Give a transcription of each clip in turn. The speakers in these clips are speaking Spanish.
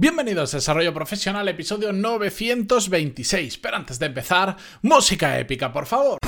Bienvenidos a Desarrollo Profesional, episodio 926. Pero antes de empezar, música épica, por favor.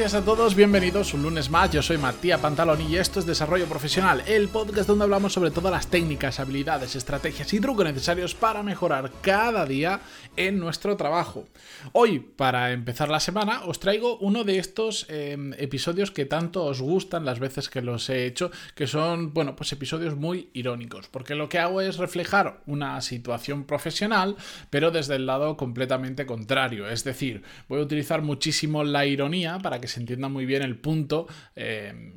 Días a todos, bienvenidos un lunes más. Yo soy Matías Pantalón y esto es Desarrollo Profesional, el podcast donde hablamos sobre todas las técnicas, habilidades, estrategias y trucos necesarios para mejorar cada día en nuestro trabajo. Hoy, para empezar la semana, os traigo uno de estos em, episodios que tanto os gustan las veces que los he hecho, que son, bueno, pues episodios muy irónicos, porque lo que hago es reflejar una situación profesional, pero desde el lado completamente contrario. Es decir, voy a utilizar muchísimo la ironía para que se entienda muy bien el punto eh,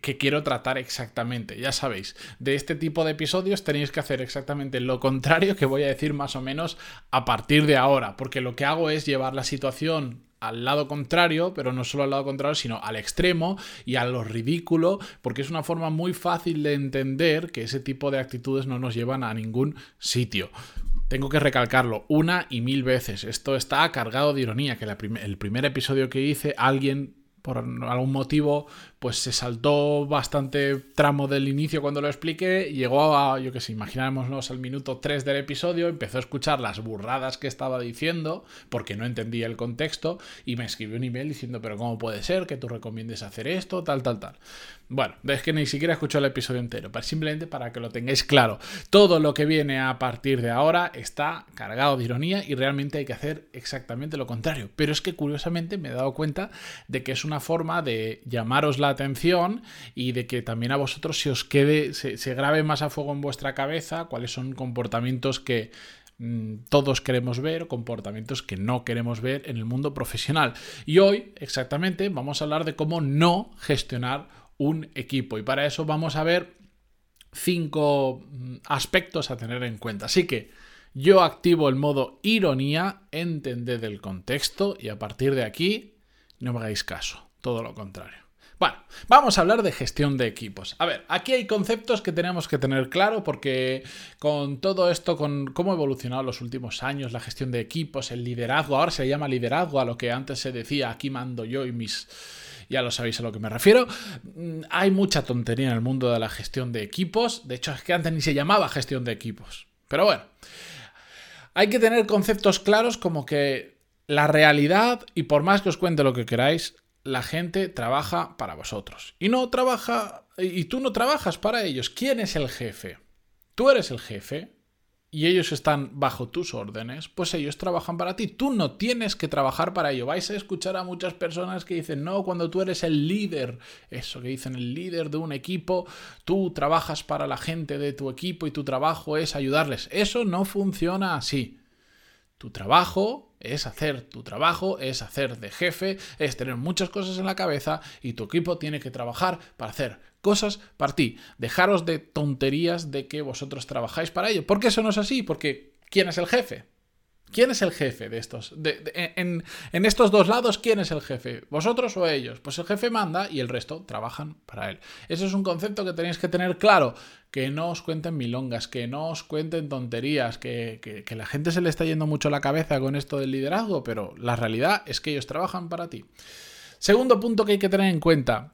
que quiero tratar exactamente. Ya sabéis, de este tipo de episodios tenéis que hacer exactamente lo contrario que voy a decir más o menos a partir de ahora, porque lo que hago es llevar la situación al lado contrario, pero no solo al lado contrario, sino al extremo y a lo ridículo, porque es una forma muy fácil de entender que ese tipo de actitudes no nos llevan a ningún sitio. Tengo que recalcarlo una y mil veces. Esto está cargado de ironía, que el primer episodio que hice alguien por algún motivo, pues se saltó bastante tramo del inicio cuando lo expliqué, llegó a, yo que sé, imaginámonos al minuto 3 del episodio, empezó a escuchar las burradas que estaba diciendo, porque no entendía el contexto, y me escribió un email diciendo, pero ¿cómo puede ser que tú recomiendes hacer esto, tal, tal, tal? Bueno, es que ni siquiera escuchó el episodio entero, pero simplemente para que lo tengáis claro, todo lo que viene a partir de ahora está cargado de ironía y realmente hay que hacer exactamente lo contrario. Pero es que curiosamente me he dado cuenta de que es una forma de llamaros la atención y de que también a vosotros se os quede, se, grabe más a fuego en vuestra cabeza cuáles son comportamientos que mm, todos queremos ver, comportamientos que no queremos ver en el mundo profesional. Y hoy, exactamente, vamos a hablar de cómo no gestionar un equipo. Y para eso vamos a ver cinco mm, aspectos a tener en cuenta. Así que yo activo el modo ironía, entended el contexto y a partir de aquí no me hagáis caso, todo lo contrario. Bueno, vamos a hablar de gestión de equipos. A ver, aquí hay conceptos que tenemos que tener claro porque con todo esto, con cómo ha evolucionado los últimos años la gestión de equipos, el liderazgo, ahora se llama liderazgo a lo que antes se decía aquí mando yo y mis ya lo sabéis a lo que me refiero. Mm, hay mucha tontería en el mundo de la gestión de equipos. De hecho, es que antes ni se llamaba gestión de equipos. Pero bueno, hay que tener conceptos claros como que la realidad, y por más que os cuente lo que queráis, la gente trabaja para vosotros. Y no trabaja, y tú no trabajas para ellos. ¿Quién es el jefe? Tú eres el jefe y ellos están bajo tus órdenes, pues ellos trabajan para ti. Tú no tienes que trabajar para ello. Vais a escuchar a muchas personas que dicen, no, cuando tú eres el líder, eso que dicen, el líder de un equipo, tú trabajas para la gente de tu equipo y tu trabajo es ayudarles. Eso no funciona así. Tu trabajo es hacer tu trabajo, es hacer de jefe, es tener muchas cosas en la cabeza y tu equipo tiene que trabajar para hacer cosas para ti. Dejaros de tonterías de que vosotros trabajáis para ello. ¿Por qué eso no es así? Porque ¿quién es el jefe? ¿Quién es el jefe de estos? en, estos dos lados, ¿quién es el jefe? ¿Vosotros o ellos? Pues el jefe manda y el resto trabajan para él. Eso es un concepto que tenéis que tener claro. Que no os cuenten milongas, que no os cuenten tonterías, que, que la gente se le está yendo mucho la cabeza con esto del liderazgo, pero la realidad es que ellos trabajan para ti. Segundo punto que hay que tener en cuenta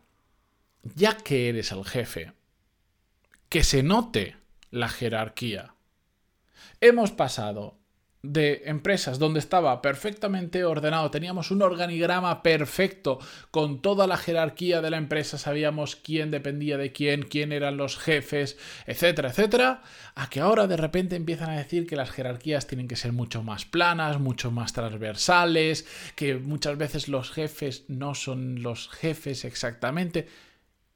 ya que eres el jefe, que se note la jerarquía. Hemos pasado de empresas donde estaba perfectamente ordenado, teníamos un organigrama perfecto con toda la jerarquía de la empresa, sabíamos quién dependía de quién, quién eran los jefes, etcétera, etcétera, a que ahora de repente empiezan a decir que las jerarquías tienen que ser mucho más planas, mucho más transversales, que muchas veces los jefes no son los jefes exactamente.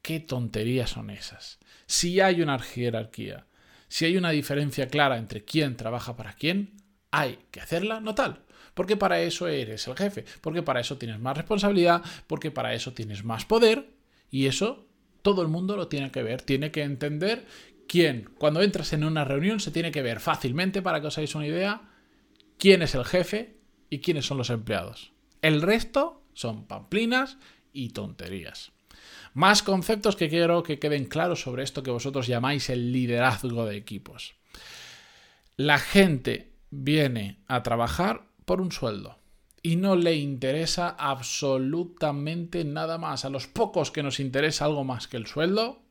¿Qué tonterías son esas? Si hay una jerarquía, si hay una diferencia clara entre quién trabaja para quién, hay que hacerla no tal. Porque para eso eres el jefe, porque para eso tienes más responsabilidad, porque para eso tienes más poder y eso todo el mundo lo tiene que ver, tiene que entender quién, cuando entras en una reunión se tiene que ver fácilmente para que os hagáis una idea quién es el jefe y quiénes son los empleados. El resto son pamplinas y tonterías. Más conceptos que quiero que queden claros sobre esto que vosotros llamáis el liderazgo de equipos. La gente viene a trabajar por un sueldo y no le interesa absolutamente nada más. A los pocos que nos interesa algo más que el sueldo,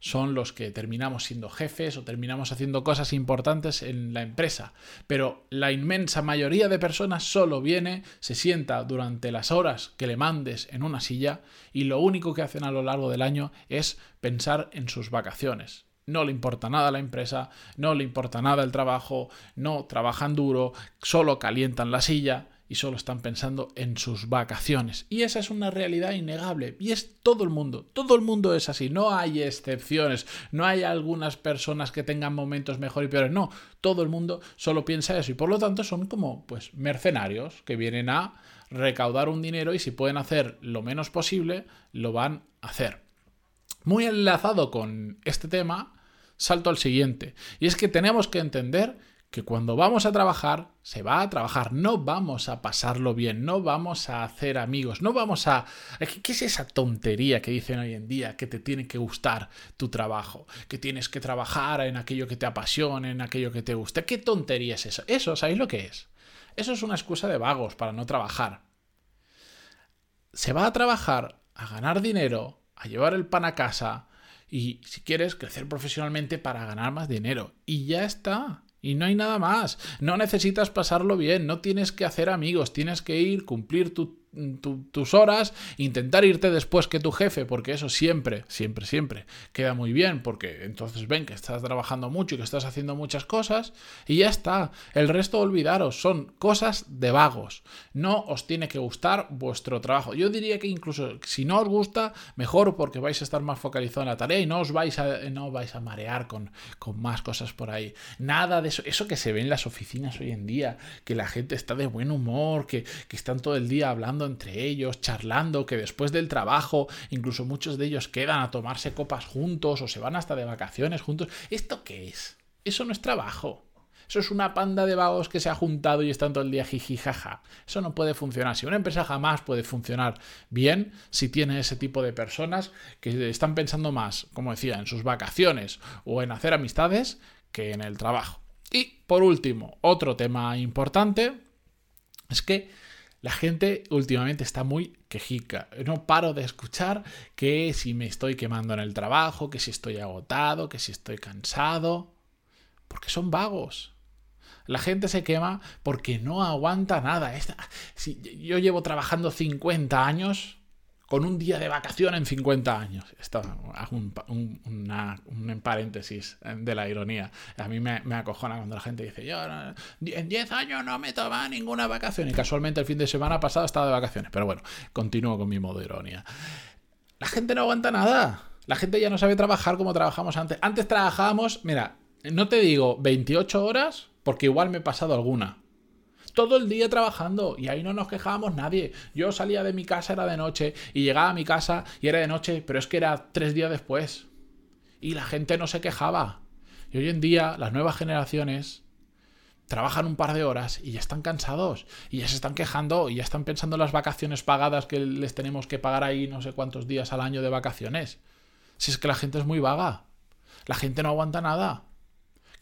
son los que terminamos siendo jefes o terminamos haciendo cosas importantes en la empresa. Pero la inmensa mayoría de personas solo viene, se sienta durante las horas que le mandes en una silla y lo único que hacen a lo largo del año es pensar en sus vacaciones. No le importa nada la empresa, no le importa nada el trabajo, no trabajan duro, solo calientan la silla y solo están pensando en sus vacaciones. Y esa es una realidad innegable. Y es todo el mundo. Todo el mundo es así. No hay excepciones. No hay algunas personas que tengan momentos mejor y peores. No. Todo el mundo solo piensa eso. Y por lo tanto son como pues mercenarios que vienen a recaudar un dinero y si pueden hacer lo menos posible, lo van a hacer. Muy enlazado con este tema, salto al siguiente. Y es que tenemos que entender que cuando vamos a trabajar, se va a trabajar, no vamos a pasarlo bien, no vamos a hacer amigos, no vamos a... ¿Qué es esa tontería que dicen hoy en día? Que te tiene que gustar tu trabajo, que tienes que trabajar en aquello que te apasione, en aquello que te guste. ¿Qué tontería es eso? Eso, ¿sabéis lo que es? Eso es una excusa de vagos para no trabajar. Se va a trabajar a ganar dinero, a llevar el pan a casa y, si quieres, crecer profesionalmente para ganar más dinero. Y ya está. Y no hay nada más. No necesitas pasarlo bien, no tienes que hacer amigos, tienes que ir, cumplir tu tus horas, intentar irte después que tu jefe, porque eso siempre, siempre, siempre queda muy bien, porque entonces ven que estás trabajando mucho y que estás haciendo muchas cosas, y ya está. El resto olvidaros, son cosas de vagos. No os tiene que gustar vuestro trabajo. Yo diría que incluso si no os gusta, mejor porque vais a estar más focalizados en la tarea y no os vais a, no vais a marear con, con más cosas por ahí. Nada de eso, eso que se ve en las oficinas hoy en día, que la gente está de buen humor, que, que están todo el día entre ellos, charlando, que después del trabajo, incluso muchos de ellos quedan a tomarse copas juntos o se van hasta de vacaciones juntos. ¿Esto qué es? Eso no es trabajo. Eso es una panda de vagos que se ha juntado y están todo el día jiji jaja. Eso no puede funcionar. Si una empresa jamás puede funcionar bien si tiene ese tipo de personas que están pensando más, como decía, en sus vacaciones o en hacer amistades que en el trabajo. Y por último, otro tema importante es que la gente últimamente está muy quejica. No paro de escuchar que si me estoy quemando en el trabajo, que si estoy agotado, que si estoy cansado. Porque son vagos. La gente se quema porque no aguanta nada. Si yo llevo trabajando 50 años con un día de vacación en 50 años. Esto hago un, un, paréntesis de la ironía. A mí me, me, acojona cuando la gente dice, yo en 10 años no me toma ninguna vacación. Y casualmente el fin de semana pasado estaba de vacaciones. Pero bueno, continúo con mi modo de ironía. La gente no aguanta nada. La gente ya no sabe trabajar como trabajamos antes. Antes trabajábamos, mira, no te digo 28 horas, porque igual me he pasado alguna todo el día trabajando y ahí no nos quejábamos nadie. Yo salía de mi casa, era de noche, y llegaba a mi casa y era de noche, pero es que era tres días después. Y la gente no se quejaba. Y hoy en día las nuevas generaciones trabajan un par de horas y ya están cansados y ya se están quejando y ya están pensando en las vacaciones pagadas que les tenemos que pagar ahí no sé cuántos días al año de vacaciones. Si es que la gente es muy vaga. La gente no aguanta nada.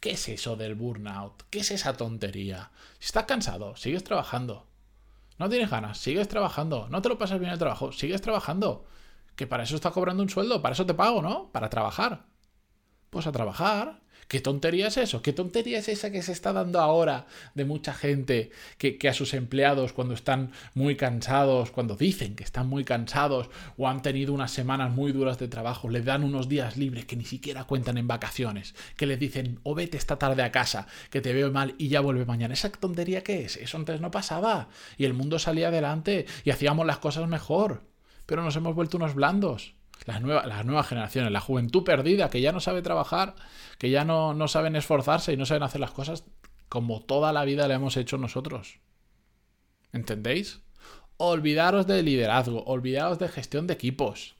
¿Qué es eso del burnout? ¿Qué es esa tontería? Si estás cansado, sigues trabajando. No tienes ganas, sigues trabajando. No te lo pasas bien el trabajo, sigues trabajando. Que para eso estás cobrando un sueldo, para eso te pago, ¿no? Para trabajar. Pues a trabajar. ¿Qué tontería es eso? ¿Qué tontería es esa que se está dando ahora de mucha gente que, a sus empleados cuando están muy cansados, cuando dicen que están muy cansados o han tenido unas semanas muy duras de trabajo, les dan unos días libres que ni siquiera cuentan en vacaciones, que les dicen o vete esta tarde a casa, que te veo mal y ya vuelve mañana? ¿Esa tontería qué es? Eso antes no pasaba y el mundo salía adelante y hacíamos las cosas mejor, pero nos hemos vuelto unos blandos las, nuevas, las nuevas generaciones, la juventud perdida, que ya no sabe trabajar, que ya no, no saben esforzarse y no saben hacer las cosas como toda la vida le hemos hecho nosotros. ¿Entendéis? Olvidaros de liderazgo, olvidaros de gestión de equipos.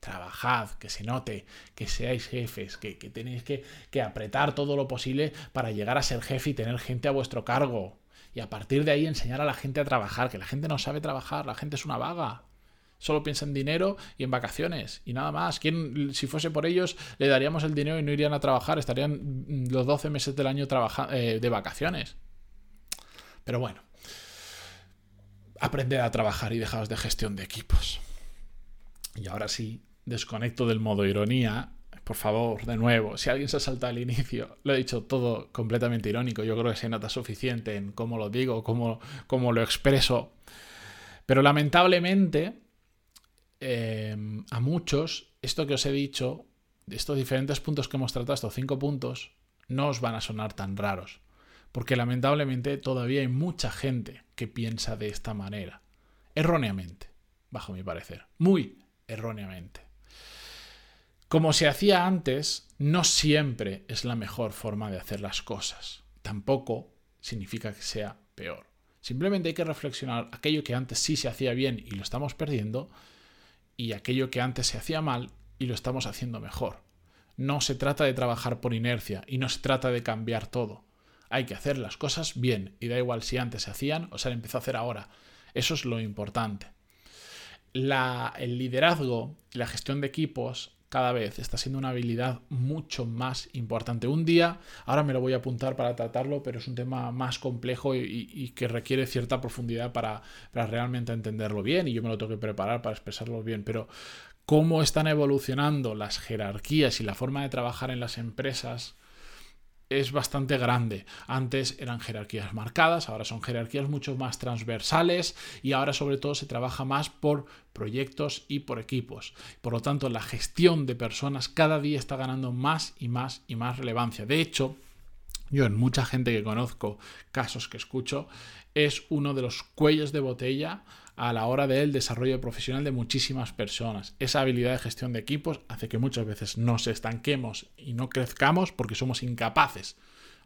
Trabajad, que se note, que seáis jefes, que, que tenéis que, que apretar todo lo posible para llegar a ser jefe y tener gente a vuestro cargo. Y a partir de ahí enseñar a la gente a trabajar, que la gente no sabe trabajar, la gente es una vaga solo piensa en dinero y en vacaciones y nada más. ¿Quién, si fuese por ellos, le daríamos el dinero y no irían a trabajar, estarían los 12 meses del año eh, de vacaciones. Pero bueno, aprended a trabajar y dejaos de gestión de equipos. Y ahora sí, desconecto del modo ironía. Por favor, de nuevo, si alguien se salta al inicio, lo he dicho todo completamente irónico. Yo creo que se nota suficiente en cómo lo digo, cómo, cómo lo expreso. Pero lamentablemente, eh, a muchos, esto que os he dicho, estos diferentes puntos que hemos tratado, estos cinco puntos, no os van a sonar tan raros. Porque lamentablemente todavía hay mucha gente que piensa de esta manera. Erróneamente, bajo mi parecer. Muy erróneamente. Como se hacía antes, no siempre es la mejor forma de hacer las cosas. Tampoco significa que sea peor. Simplemente hay que reflexionar aquello que antes sí se hacía bien y lo estamos perdiendo y aquello que antes se hacía mal y lo estamos haciendo mejor. No se trata de trabajar por inercia y no se trata de cambiar todo. Hay que hacer las cosas bien y da igual si antes se hacían o se han empezado a hacer ahora. Eso es lo importante. el liderazgo y la gestión de equipos cada vez está siendo una habilidad mucho más importante. Un día, ahora me lo voy a apuntar para tratarlo, pero es un tema más complejo y, que requiere cierta profundidad para, para, realmente entenderlo bien y yo me lo tengo que preparar para expresarlo bien. Pero cómo están evolucionando las jerarquías y la forma de trabajar en las empresas es bastante grande. Antes eran jerarquías marcadas, ahora son jerarquías mucho más transversales y ahora sobre todo se trabaja más por proyectos y por equipos. Por lo tanto, la gestión de personas cada día está ganando más y más y más relevancia. De hecho, yo en mucha gente que conozco, casos que escucho, es uno de los cuellos de botella a la hora del desarrollo profesional de muchísimas personas. Esa habilidad de gestión de equipos hace que muchas veces nos estanquemos y no crezcamos porque somos incapaces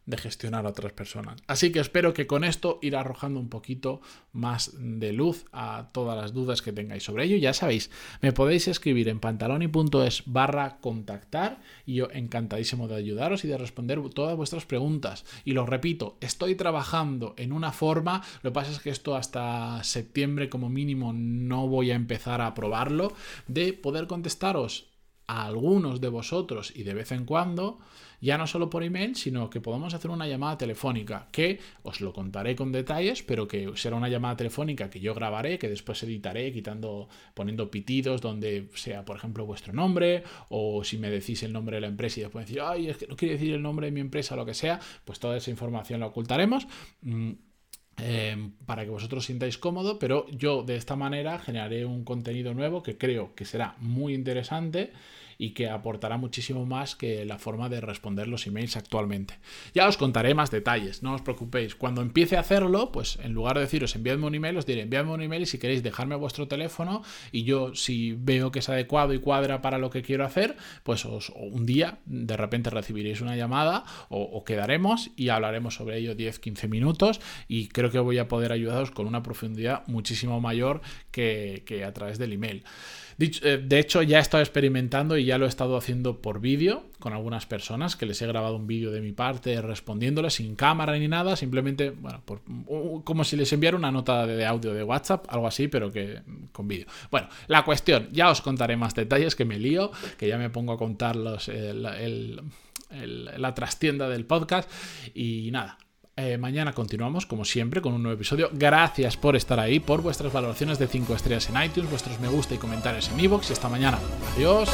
de gestionar a otras personas. Así que espero que con esto ir arrojando un poquito más de luz a todas las dudas que tengáis sobre ello. Ya sabéis, me podéis escribir en pantaloni.es barra contactar y yo encantadísimo de ayudaros y de responder todas vuestras preguntas. Y lo repito, estoy trabajando en una forma, lo que pasa es que esto hasta septiembre como mínimo no voy a empezar a probarlo, de poder contestaros a algunos de vosotros y de vez en cuando ya no solo por email, sino que podamos hacer una llamada telefónica, que os lo contaré con detalles, pero que será una llamada telefónica que yo grabaré, que después editaré quitando, poniendo pitidos donde sea, por ejemplo, vuestro nombre, o si me decís el nombre de la empresa y después decir, ay, es que no quiere decir el nombre de mi empresa lo que sea, pues toda esa información la ocultaremos. Mm, eh, para que vosotros sintáis cómodo, pero yo de esta manera generaré un contenido nuevo que creo que será muy interesante y que aportará muchísimo más que la forma de responder los emails actualmente. Ya os contaré más detalles, no os preocupéis. Cuando empiece a hacerlo, pues en lugar de deciros enviadme un email, os diré enviadme un email y si queréis dejarme vuestro teléfono y yo si veo que es adecuado y cuadra para lo que quiero hacer, pues os, un día de repente recibiréis una llamada o, quedaremos y hablaremos sobre ello 10-15 minutos y creo que voy a poder ayudaros con una profundidad muchísimo mayor que, que a través del email. Eh, de hecho, ya he estado experimentando y ya lo he estado haciendo por vídeo con algunas personas que les he grabado un vídeo de mi parte respondiéndoles sin cámara ni nada, simplemente, bueno, como si les enviara una nota de, audio de WhatsApp, algo así, pero que con vídeo. Bueno, la cuestión, ya os contaré más detalles que me lío, que ya me pongo a contar los, la trastienda del podcast y nada, eh, mañana continuamos, como siempre, con un nuevo episodio. Gracias por estar ahí, por vuestras valoraciones de 5 estrellas en iTunes, vuestros me gusta y comentarios en iVoox. Y hasta mañana. Adiós.